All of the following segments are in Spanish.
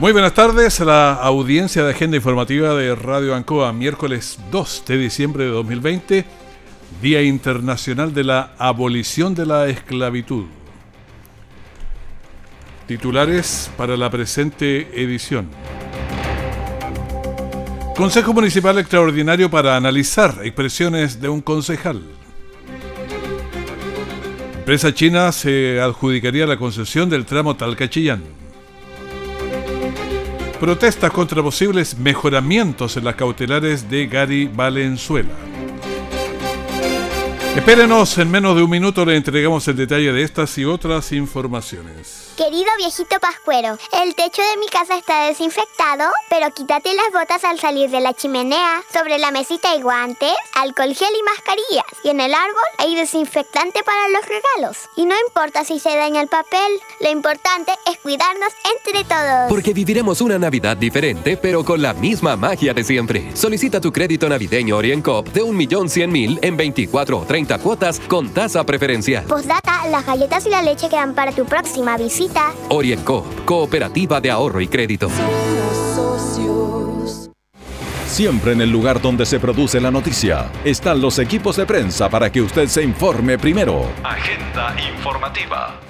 Muy buenas tardes a la audiencia de Agenda Informativa de Radio Ancoa, miércoles 2 de diciembre de 2020, Día Internacional de la Abolición de la Esclavitud. Titulares para la presente edición. Consejo Municipal Extraordinario para analizar expresiones de un concejal. Empresa china se adjudicaría la concesión del tramo Talcachillán. Protestas contra posibles mejoramientos en las cautelares de Gary Valenzuela. Espérenos, en menos de un minuto le entregamos el detalle de estas y otras informaciones. Querido viejito Pascuero, el techo de mi casa está desinfectado, pero quítate las botas al salir de la chimenea. Sobre la mesita hay guantes, alcohol gel y mascarillas. Y en el árbol hay desinfectante para los regalos. Y no importa si se daña el papel, lo importante es cuidarnos entre todos. Porque viviremos una Navidad diferente, pero con la misma magia de siempre. Solicita tu crédito navideño OrienCop de 1.100.000 en 24 o 30 cuotas con tasa preferencial. Postdata, las galletas y la leche quedan para tu próxima visita Orienco, Cooperativa de Ahorro y Crédito. Siempre en el lugar donde se produce la noticia están los equipos de prensa para que usted se informe primero. Agenda informativa.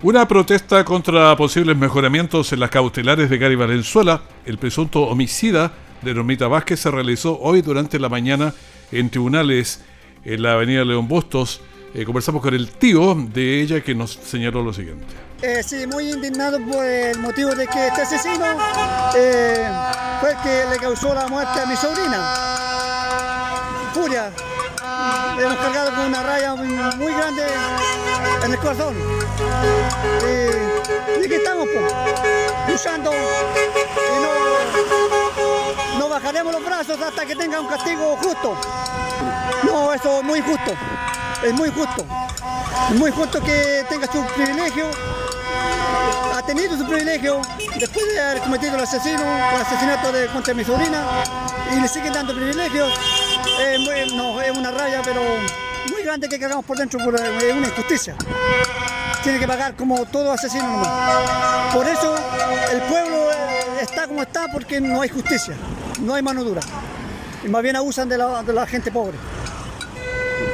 Una protesta contra posibles mejoramientos en las cautelares de Gary Valenzuela, el presunto homicida de Normita Vázquez, se realizó hoy durante la mañana en tribunales en la avenida León Bustos eh, conversamos con el tío de ella que nos señaló lo siguiente. Eh, sí, muy indignado por el motivo de que este asesino eh, fue el que le causó la muerte a mi sobrina. Furia. Hemos cargado con una raya muy, grande en el corazón. y aquí estamos, pues, luchando bajaremos los brazos hasta que tenga un castigo justo. No, eso es muy injusto es muy justo. Es muy justo que tenga su privilegio, ha tenido su privilegio después de haber cometido el asesino, el asesinato de, contra mi sobrina y le siguen dando privilegios. no, es una raya, pero muy grande que cagamos por dentro por una injusticia. Tiene que pagar como todo asesino nomás. Por eso el pueblo está como está porque no hay justicia, no hay mano dura. Y más bien abusan de la, de la gente pobre.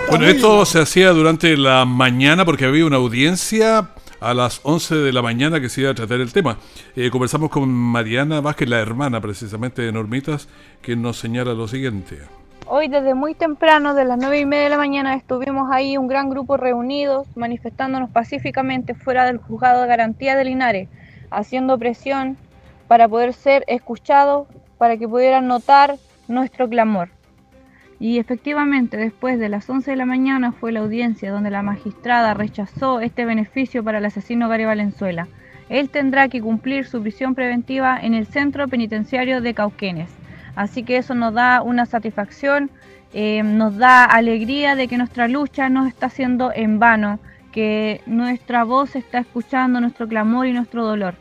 Bueno, esto se hacía durante la mañana porque había una audiencia a las 11 de la mañana que se iba a tratar el tema. Eh, conversamos con Mariana Vázquez, la hermana precisamente de Normitas, que nos señala lo siguiente. Hoy desde muy temprano, de las 9 y media de la mañana, estuvimos ahí un gran grupo reunidos, manifestándonos pacíficamente fuera del juzgado de garantía de Linares, haciendo presión para poder ser escuchados, para que pudieran notar nuestro clamor. Y efectivamente, después de las 11 de la mañana fue la audiencia donde la magistrada rechazó este beneficio para el asesino Gary Valenzuela. Él tendrá que cumplir su prisión preventiva en el centro penitenciario de Cauquenes. Así que eso nos da una satisfacción, eh, nos da alegría de que nuestra lucha no está siendo en vano, que nuestra voz está escuchando nuestro clamor y nuestro dolor.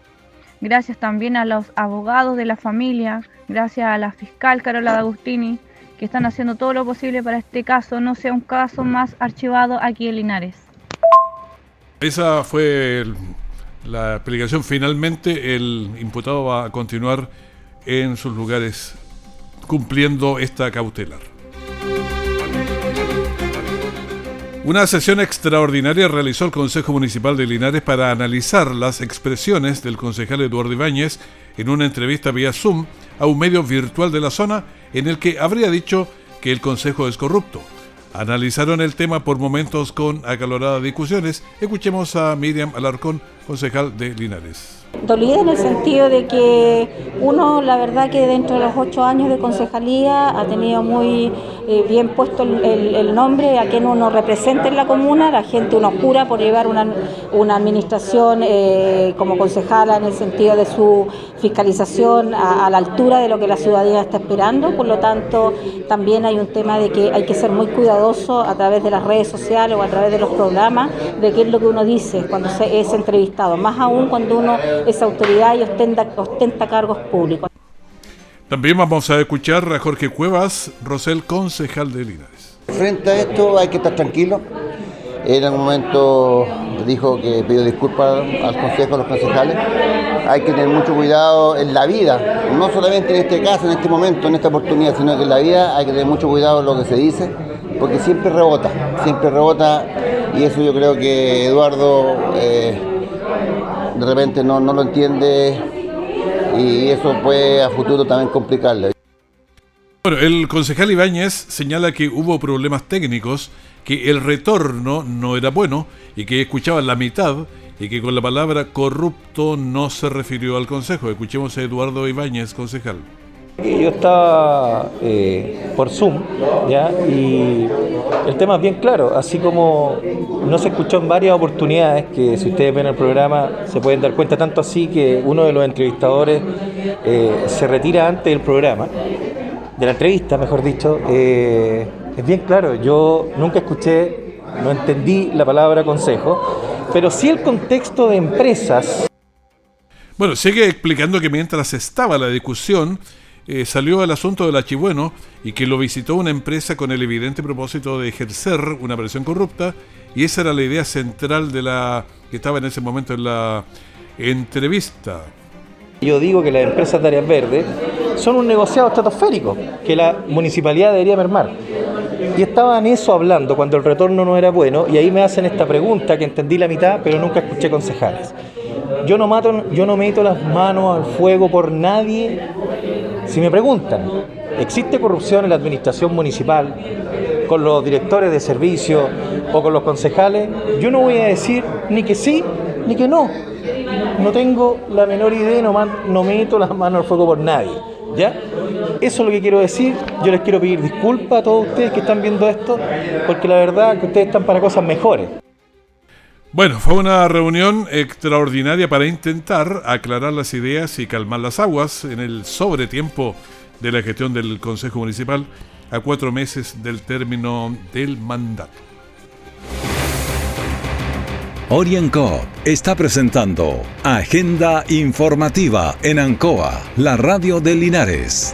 Gracias también a los abogados de la familia, gracias a la fiscal Carola D'Agustini, que están haciendo todo lo posible para este caso no sea un caso más archivado aquí en Linares. Esa fue la explicación. Finalmente el imputado va a continuar en sus lugares cumpliendo esta cautelar. Una sesión extraordinaria realizó el Consejo Municipal de Linares para analizar las expresiones del concejal Eduardo Ibáñez en una entrevista vía Zoom a un medio virtual de la zona en el que habría dicho que el Consejo es corrupto. Analizaron el tema por momentos con acaloradas discusiones. Escuchemos a Miriam Alarcón, concejal de Linares. Dolida en el sentido de que uno, la verdad que dentro de los ocho años de concejalía ha tenido muy eh, bien puesto el, nombre a quien uno representa en la comuna, la gente uno jura por llevar una, administración eh, como concejala en el sentido de su fiscalización a, la altura de lo que la ciudadanía está esperando, por lo tanto también hay un tema de que hay que ser muy cuidadoso a través de las redes sociales o a través de los programas de qué es lo que uno dice cuando se es entrevistado, más aún cuando uno es autoridad y ostenta, ostenta cargos públicos. También vamos a escuchar a Jorge Cuevas, Rosel, concejal de Linares. Frente a esto hay que estar tranquilo. En algún momento dijo que pidió disculpas al consejo, a los concejales. Hay que tener mucho cuidado en la vida, no solamente en este caso, en este momento, en esta oportunidad, sino que en la vida hay que tener mucho cuidado en lo que se dice, porque siempre rebota, siempre rebota, y eso yo creo que Eduardo eh, de repente no, no lo entiende y eso puede a futuro también complicarle. Bueno, el concejal Ibáñez señala que hubo problemas técnicos, que el retorno no era bueno y que escuchaban la mitad y que con la palabra corrupto no se refirió al consejo. Escuchemos a Eduardo Ibáñez, concejal. Yo estaba eh, por Zoom, ¿ya? Y el tema es bien claro, así como no se escuchó en varias oportunidades, que si ustedes ven el programa se pueden dar cuenta, tanto así que uno de los entrevistadores eh, se retira antes del programa, de la entrevista, mejor dicho, eh, es bien claro, yo nunca escuché, no entendí la palabra consejo, pero sí el contexto de empresas. Bueno, sigue explicando que mientras estaba la discusión, eh, salió el asunto del Achibueno y que lo visitó una empresa con el evidente propósito de ejercer una presión corrupta y esa era la idea central de la que estaba en ese momento en la entrevista. Yo digo que las empresas de áreas verdes son un negociado estratosférico que la municipalidad debería mermar. Y estaba en eso hablando cuando el retorno no era bueno y ahí me hacen esta pregunta que entendí la mitad pero nunca escuché concejales. Yo no, mato, yo no meto las manos al fuego por nadie si me preguntan, ¿existe corrupción en la administración municipal con los directores de servicio o con los concejales? Yo no voy a decir ni que sí ni que no. No tengo la menor idea, no, no meto las manos al fuego por nadie. ¿Ya? Eso es lo que quiero decir. Yo les quiero pedir disculpas a todos ustedes que están viendo esto, porque la verdad que ustedes están para cosas mejores. Bueno, fue una reunión extraordinaria para intentar aclarar las ideas y calmar las aguas en el sobretiempo de la gestión del Consejo Municipal a cuatro meses del término del mandato. Orienco está presentando Agenda Informativa en Ancoa, la radio de Linares.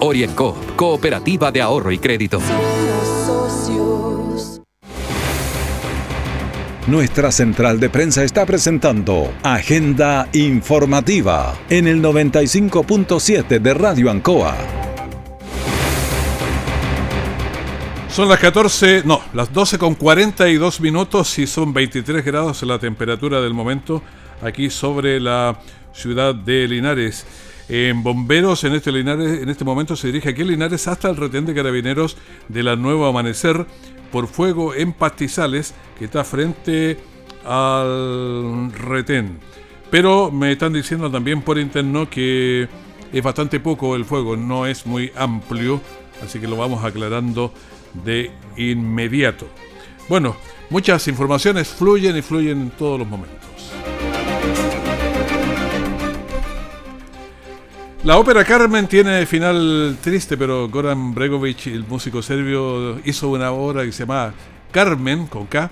Orienco, Cooperativa de Ahorro y Crédito. Nuestra central de prensa está presentando Agenda Informativa en el 95.7 de Radio Ancoa. Son las 14, no, las 12 con 42 minutos y son 23 grados la temperatura del momento aquí sobre la ciudad de Linares. En Bomberos, en este, Linares, en este momento se dirige aquí en Linares hasta el retén de carabineros de la Nuevo Amanecer por fuego en Pastizales, que está frente al retén. Pero me están diciendo también por interno que es bastante poco el fuego, no es muy amplio, así que lo vamos aclarando de inmediato. Bueno, muchas informaciones fluyen y fluyen en todos los momentos. La ópera Carmen tiene final triste, pero Goran Bregovic, el músico serbio, hizo una obra que se llama Carmen, con K,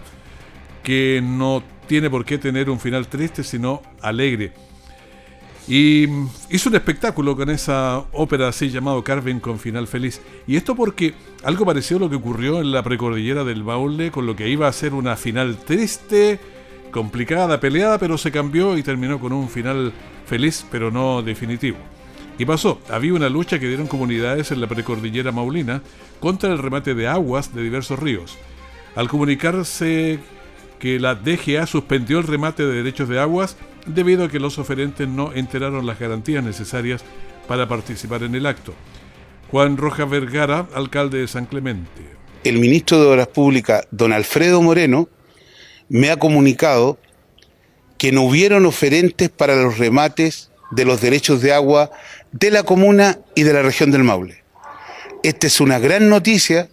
que no tiene por qué tener un final triste, sino alegre. Y hizo un espectáculo con esa ópera así llamado Carmen con final feliz. Y esto porque algo pareció lo que ocurrió en la precordillera del Baule, con lo que iba a ser una final triste complicada, peleada, pero se cambió y terminó con un final feliz, pero no definitivo. Y pasó, había una lucha que dieron comunidades en la precordillera maulina contra el remate de aguas de diversos ríos. Al comunicarse que la DGA suspendió el remate de derechos de aguas debido a que los oferentes no enteraron las garantías necesarias para participar en el acto. Juan Rojas Vergara, alcalde de San Clemente. El ministro de Obras Públicas, don Alfredo Moreno, me ha comunicado que no hubieron oferentes para los remates de los derechos de agua de la comuna y de la región del Maule. Esta es una gran noticia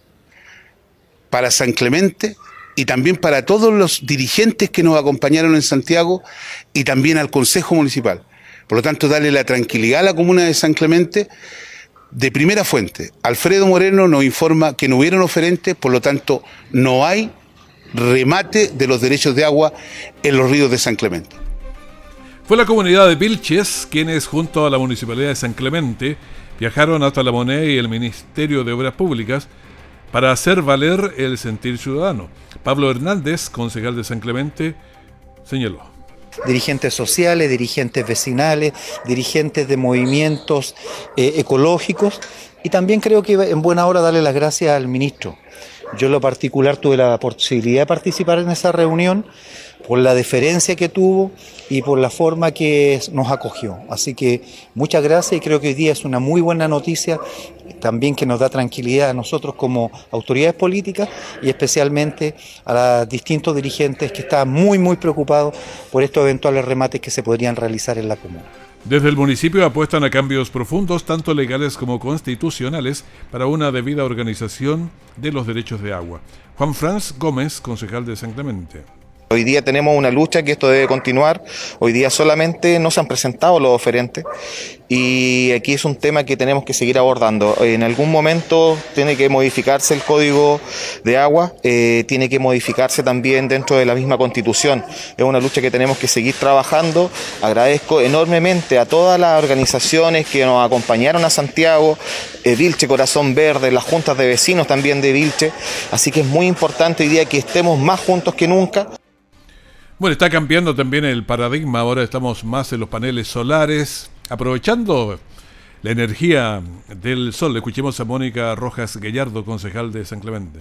para San Clemente y también para todos los dirigentes que nos acompañaron en Santiago y también al Consejo Municipal. Por lo tanto, darle la tranquilidad a la comuna de San Clemente de primera fuente. Alfredo Moreno nos informa que no hubieron oferentes, por lo tanto, no hay remate de los derechos de agua en los ríos de San Clemente. Fue la comunidad de Vilches quienes, junto a la Municipalidad de San Clemente, viajaron hasta la moneda y el Ministerio de Obras Públicas para hacer valer el sentir ciudadano. Pablo Hernández, concejal de San Clemente, señaló. Dirigentes sociales, dirigentes vecinales, dirigentes de movimientos eh, ecológicos y también creo que en buena hora darle las gracias al ministro. Yo en lo particular tuve la posibilidad de participar en esa reunión por la deferencia que tuvo y por la forma que nos acogió. Así que muchas gracias y creo que hoy día es una muy buena noticia también que nos da tranquilidad a nosotros como autoridades políticas y especialmente a los distintos dirigentes que están muy muy preocupados por estos eventuales remates que se podrían realizar en la comuna. Desde el municipio apuestan a cambios profundos, tanto legales como constitucionales, para una debida organización de los derechos de agua. Juan Franz Gómez, concejal de San Clemente. Hoy día tenemos una lucha que esto debe continuar. Hoy día solamente no se han presentado los oferentes y aquí es un tema que tenemos que seguir abordando. En algún momento tiene que modificarse el código de agua, eh, tiene que modificarse también dentro de la misma constitución. Es una lucha que tenemos que seguir trabajando. Agradezco enormemente a todas las organizaciones que nos acompañaron a Santiago, eh, Vilche Corazón Verde, las juntas de vecinos también de Vilche. Así que es muy importante hoy día que estemos más juntos que nunca. Bueno, está cambiando también el paradigma, ahora estamos más en los paneles solares, aprovechando la energía del sol. Escuchemos a Mónica Rojas Gallardo, concejal de San Clemente.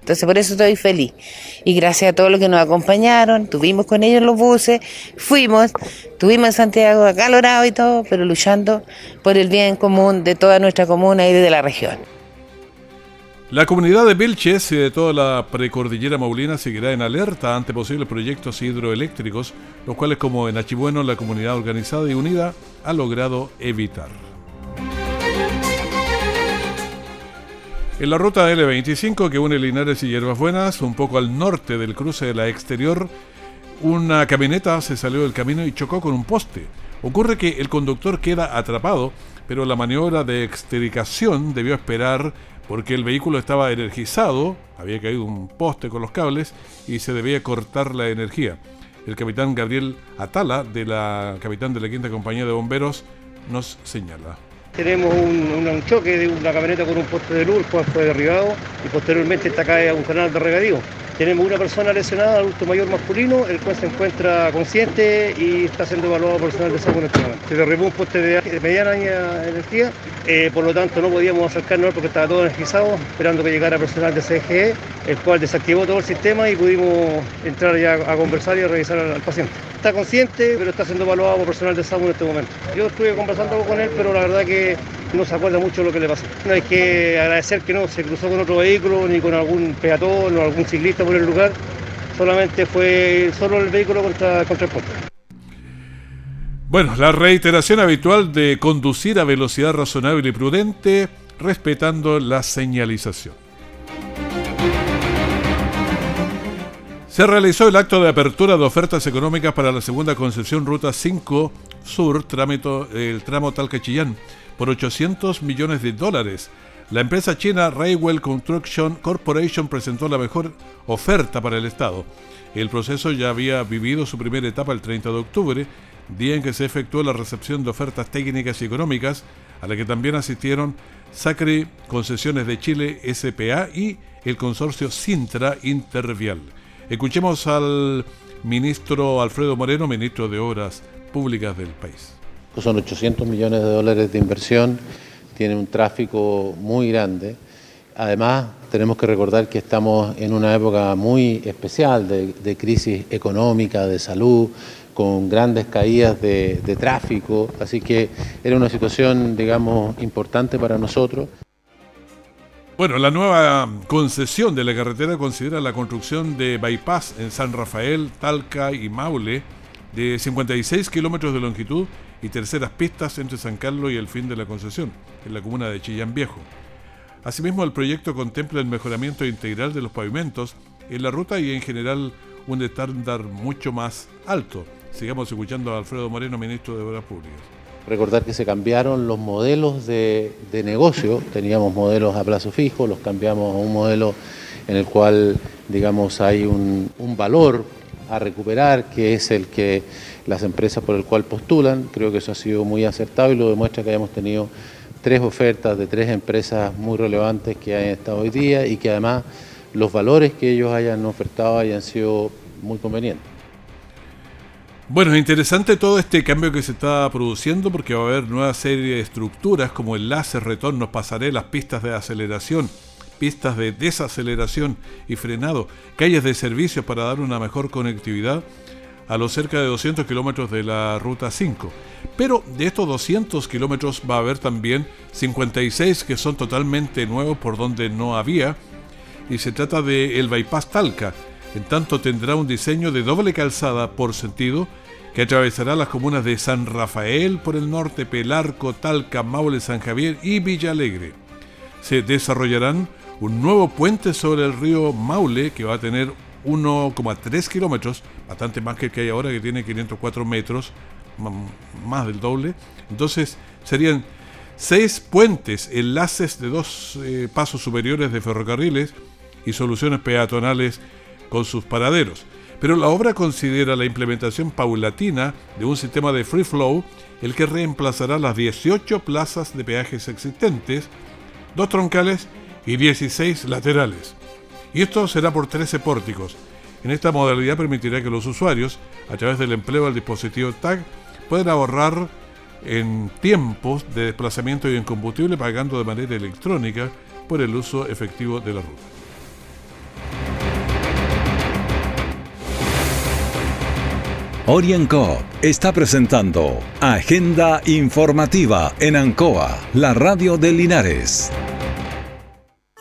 Entonces por eso estoy feliz. Y gracias a todos los que nos acompañaron, tuvimos con ellos los buses, fuimos, tuvimos en Santiago acalorado y todo, pero luchando por el bien común de toda nuestra comuna y de la región. La comunidad de Vilches y de toda la precordillera maulina seguirá en alerta ante posibles proyectos hidroeléctricos, los cuales como en Achibueno la comunidad organizada y unida ha logrado evitar. En la ruta L25 que une Linares y Hierbas Buenas, un poco al norte del cruce de la exterior, una camioneta se salió del camino y chocó con un poste. Ocurre que el conductor queda atrapado, pero la maniobra de extricación debió esperar porque el vehículo estaba energizado, había caído un poste con los cables y se debía cortar la energía. El capitán Gabriel Atala, de la capitán de la quinta compañía de bomberos, nos señala. Tenemos un, choque de una camioneta con un poste de luz, cual fue derribado y posteriormente está cae a un canal de regadío. Tenemos una persona lesionada, adulto mayor masculino, el cual se encuentra consciente y está siendo evaluado por personal de salud en este. Se derribó un poste de, mediana energía, eh, por lo tanto no podíamos acercarnos porque estaba todo energizado, esperando que llegara personal de CGE, el cual desactivó todo el sistema y pudimos entrar ya a conversar y a revisar al, paciente. Está consciente, pero está siendo evaluado por personal de salud en este momento. Yo estuve conversando con él, pero la verdad que no se acuerda mucho de lo que le pasó. No hay que agradecer que no se cruzó con otro vehículo, ni con algún peatón o algún ciclista por el lugar. Solamente fue solo el vehículo contra, contra el puente. Bueno, la reiteración habitual de conducir a velocidad razonable y prudente, respetando la señalización. Se realizó el acto de apertura de ofertas económicas para la segunda concesión Ruta 5 Sur, trámite, el tramo Talca-Chillán por 800 millones de dólares. La empresa china Railway Construction Corporation presentó la mejor oferta para el Estado. El proceso ya había vivido su primera etapa el 30 de octubre, día en que se efectuó la recepción de ofertas técnicas y económicas, a la que también asistieron Sacre Concesiones de Chile SPA y el consorcio Sintra Intervial. Escuchemos al ministro Alfredo Moreno, ministro de Obras Públicas del país. Son 800 millones de dólares de inversión, tiene un tráfico muy grande. Además, tenemos que recordar que estamos en una época muy especial de, crisis económica, de salud, con grandes caídas de, de tráfico, así que era una situación, digamos, importante para nosotros. Bueno, la nueva concesión de la carretera considera la construcción de bypass en San Rafael, Talca y Maule de 56 kilómetros de longitud y terceras pistas entre San Carlos y el fin de la concesión, en la comuna de Chillán Viejo. Asimismo, el proyecto contempla el mejoramiento integral de los pavimentos en la ruta y en general un estándar mucho más alto. Sigamos escuchando a Alfredo Moreno, ministro de Obras Públicas. Recordar que se cambiaron los modelos de, negocio, teníamos modelos a plazo fijo, los cambiamos a un modelo en el cual, digamos, hay un, valor a recuperar, que es el que las empresas por el cual postulan. Creo que eso ha sido muy acertado y lo demuestra que hayamos tenido tres ofertas de tres empresas muy relevantes que han estado hoy día y que además los valores que ellos hayan ofertado hayan sido muy convenientes. Bueno, es interesante todo este cambio que se está produciendo porque va a haber nueva serie de estructuras como enlaces, retornos, pasarelas, pistas de aceleración, pistas de desaceleración y frenado, calles de servicios para dar una mejor conectividad a los cerca de 200 kilómetros de la Ruta 5. Pero de estos 200 kilómetros va a haber también 56 que son totalmente nuevos por donde no había y se trata de el bypass Talca, en tanto tendrá un diseño de doble calzada por sentido que atravesará las comunas de San Rafael por el norte, Pelarco, Talca, Maule, San Javier y Villa Alegre. Se desarrollarán un nuevo puente sobre el río Maule que va a tener 1,3 kilómetros, bastante más que el que hay ahora que tiene 504 metros, más del doble. Entonces serían seis puentes, enlaces de dos eh, pasos superiores de ferrocarriles y soluciones peatonales con sus paraderos. Pero la obra considera la implementación paulatina de un sistema de free flow, el que reemplazará las 18 plazas de peajes existentes, dos troncales y 16 laterales. Y esto será por 13 pórticos. En esta modalidad permitirá que los usuarios, a través del empleo del dispositivo TAG, puedan ahorrar en tiempos de desplazamiento y en combustible pagando de manera electrónica por el uso efectivo de la ruta. Orienco está presentando Agenda Informativa en Ancoa, la radio de Linares.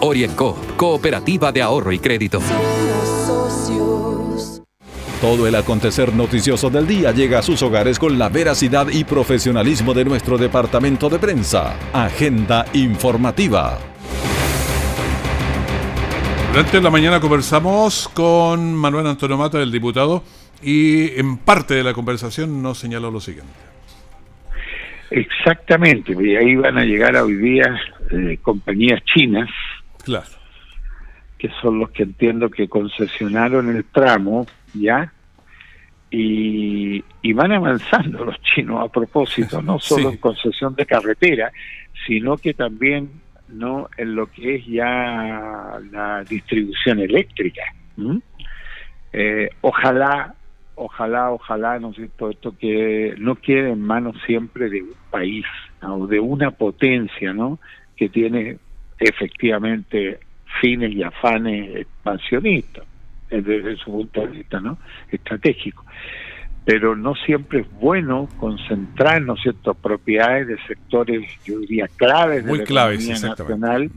Orienco, Cooperativa de Ahorro y Crédito. Todo el acontecer noticioso del día llega a sus hogares con la veracidad y profesionalismo de nuestro departamento de prensa. Agenda informativa. Durante la mañana conversamos con Manuel Antonio Mata, el diputado, y en parte de la conversación nos señaló lo siguiente. Exactamente, y ahí van a llegar hoy día eh, compañías chinas, claro. que son los que entiendo que concesionaron el tramo, ¿ya? Y, van avanzando los chinos a propósito, no solo en concesión de carretera, sino que también no en lo que es ya la distribución eléctrica. Eh, ojalá, ojalá, ojalá, ¿no sé, todo esto que no quede en manos siempre de un país o de una potencia, ¿no? Que tiene efectivamente fines y afanes expansionistas desde su punto de vista no estratégico. Pero no siempre es bueno concentrar no cierto propiedades de sectores yo diría claves de la economía nacional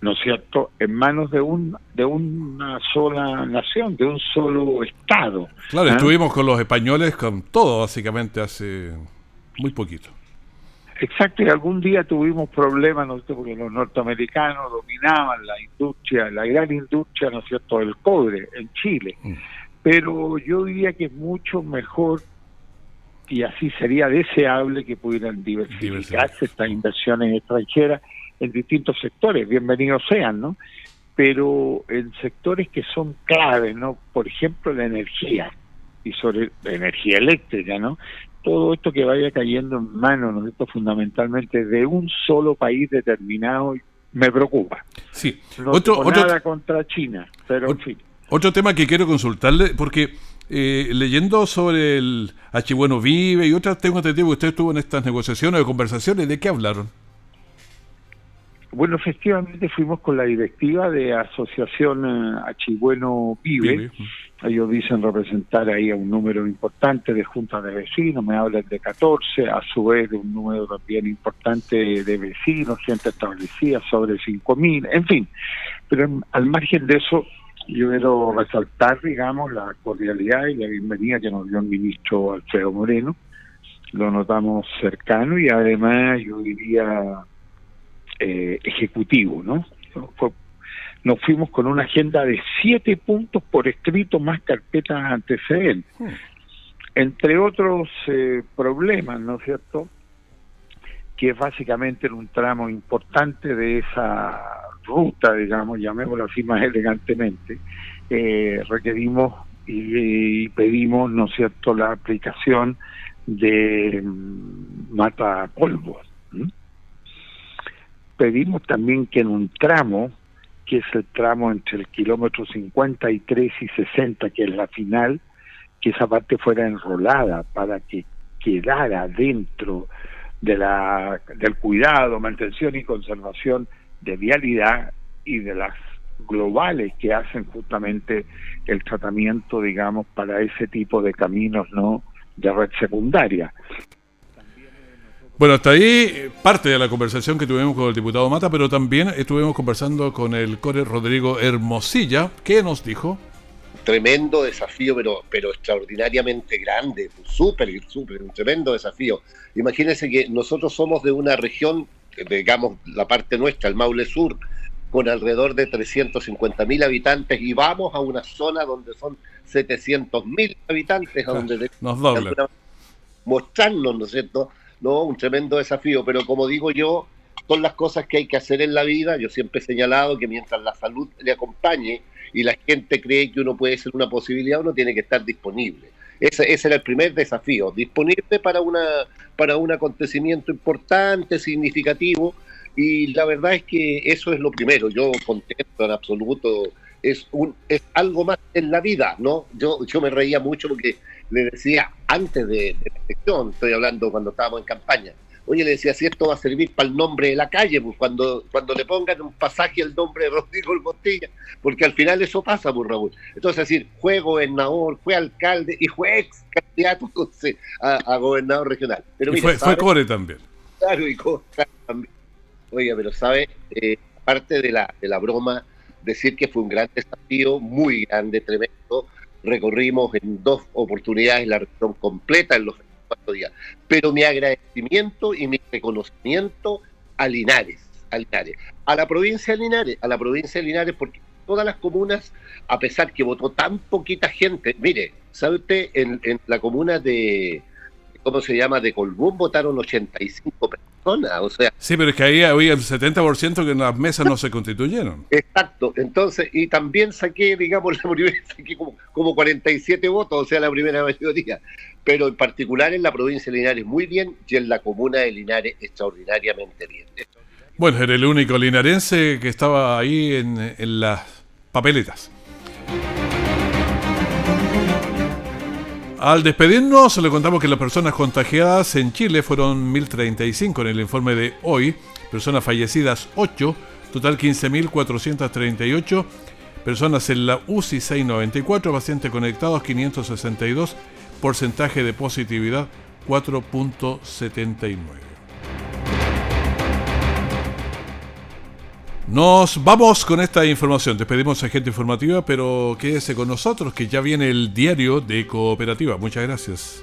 no es cierto en manos de un de una sola nación de un solo estado. Claro ¿Ah? estuvimos con los españoles con todo básicamente hace muy poquito Exacto, y algún día tuvimos problemas, ¿no porque los norteamericanos dominaban la industria, la gran industria, ¿no es cierto?, del cobre en Chile. Mm. pero yo diría que es mucho mejor y así sería deseable que pudieran diversificarse estas inversiones extranjeras en distintos sectores, bienvenidos sean, ¿no? Pero en sectores que son claves, ¿no? Por ejemplo, la energía y sobre la energía eléctrica, ¿no? Todo esto que vaya cayendo en manos, ¿no? Fundamentalmente de un solo país determinado me preocupa. Sí. No otro, nada contra China, pero en fin. Otro tema que quiero consultarle, porque eh, leyendo sobre el H. Bueno Vive y otras, tengo entendido que usted estuvo en estas negociaciones o conversaciones, ¿de qué hablaron? Bueno, efectivamente fuimos con la directiva de Asociación eh, Achibueno Vive. Ellos dicen representar ahí a un número importante de juntas de vecinos, me hablan de 14, a su vez de un número también importante de vecinos, gente establecida, sobre 5.000, en fin. Pero al margen de eso, yo quiero resaltar, digamos, la cordialidad y la bienvenida que nos dio el ministro Alfredo Moreno. Lo notamos cercano y además, yo diría, eh, ejecutivo, ¿no? Nos fuimos con una agenda de siete puntos por escrito más carpetas antecedentes. Hmm. Entre otros eh, problemas, ¿no es cierto? Que es básicamente un tramo importante de esa ruta, digamos, llamémoslo así más elegantemente, eh, requerimos y, pedimos, ¿no es cierto?, la aplicación de mm, mata polvo pedimos también que en un tramo, que es el tramo entre el kilómetro 53 y 60, que es la final, que esa parte fuera enrolada para que quedara dentro de la, del cuidado, mantención y conservación de vialidad y de las globales que hacen justamente el tratamiento, digamos, para ese tipo de caminos no de red secundaria. Bueno, hasta ahí parte de la conversación que tuvimos con el diputado Mata, pero también estuvimos conversando con el core Rodrigo Hermosilla. ¿Qué nos dijo? Tremendo desafío, pero, pero extraordinariamente grande, súper, súper, un tremendo desafío. Imagínense que nosotros somos de una región, digamos, la parte nuestra, el Maule Sur, con alrededor de 350 mil habitantes y vamos a una zona donde son 700 mil habitantes, a donde nos doblan. Mostrarnos, ¿no es cierto?, ¿no? Un tremendo desafío, pero como digo yo, son las cosas que hay que hacer en la vida. Yo siempre he señalado que mientras la salud le acompañe y la gente cree que uno puede ser una posibilidad, uno tiene que estar disponible. Ese, ese era el primer desafío, disponible para, una, para un acontecimiento importante, significativo, y la verdad es que eso es lo primero. Yo contento en absoluto es, un, es algo más en la vida, ¿no? Yo, yo me reía mucho porque le decía antes de, la elección, estoy hablando cuando estábamos en campaña, oye, le decía, si esto va a servir para el nombre de la calle, pues cuando, cuando le pongan un pasaje el nombre de Rodrigo el Botella, porque al final eso pasa, pues Raúl. Entonces, decir, fue gobernador, fue alcalde y fue ex candidato a, gobernador regional. Pero y fue, fue, Core también. Claro, y Core también. Oiga, pero sabe, eh, parte de la, de la broma, decir que fue un gran desafío, muy grande, tremendo. Recorrimos en dos oportunidades la región completa en los cuatro días. Pero mi agradecimiento y mi reconocimiento a Linares, a Linares, a la provincia de Linares, a la provincia de Linares, porque todas las comunas, a pesar que votó tan poquita gente, mire, ¿sabe usted? En, en la comuna de, ¿cómo se llama? De Colbún votaron 85 personas o sea... Sí, pero es que ahí había el 70% que en las mesas no se constituyeron. Exacto, entonces, y también saqué, digamos, la primera, saqué como, como 47 votos, o sea, la primera mayoría, pero en particular en la provincia de Linares muy bien y en la comuna de Linares extraordinariamente bien. Bueno, era el único linarense que estaba ahí en, en las papeletas. Al despedirnos, le contamos que las personas contagiadas en Chile fueron 1.035 en el informe de hoy, personas fallecidas 8, total 15.438, personas en la UCI 694, pacientes conectados 562, porcentaje de positividad 4.79. Nos vamos con esta información. Despedimos a gente informativa, pero quédese con nosotros que ya viene el diario de cooperativa. Muchas gracias.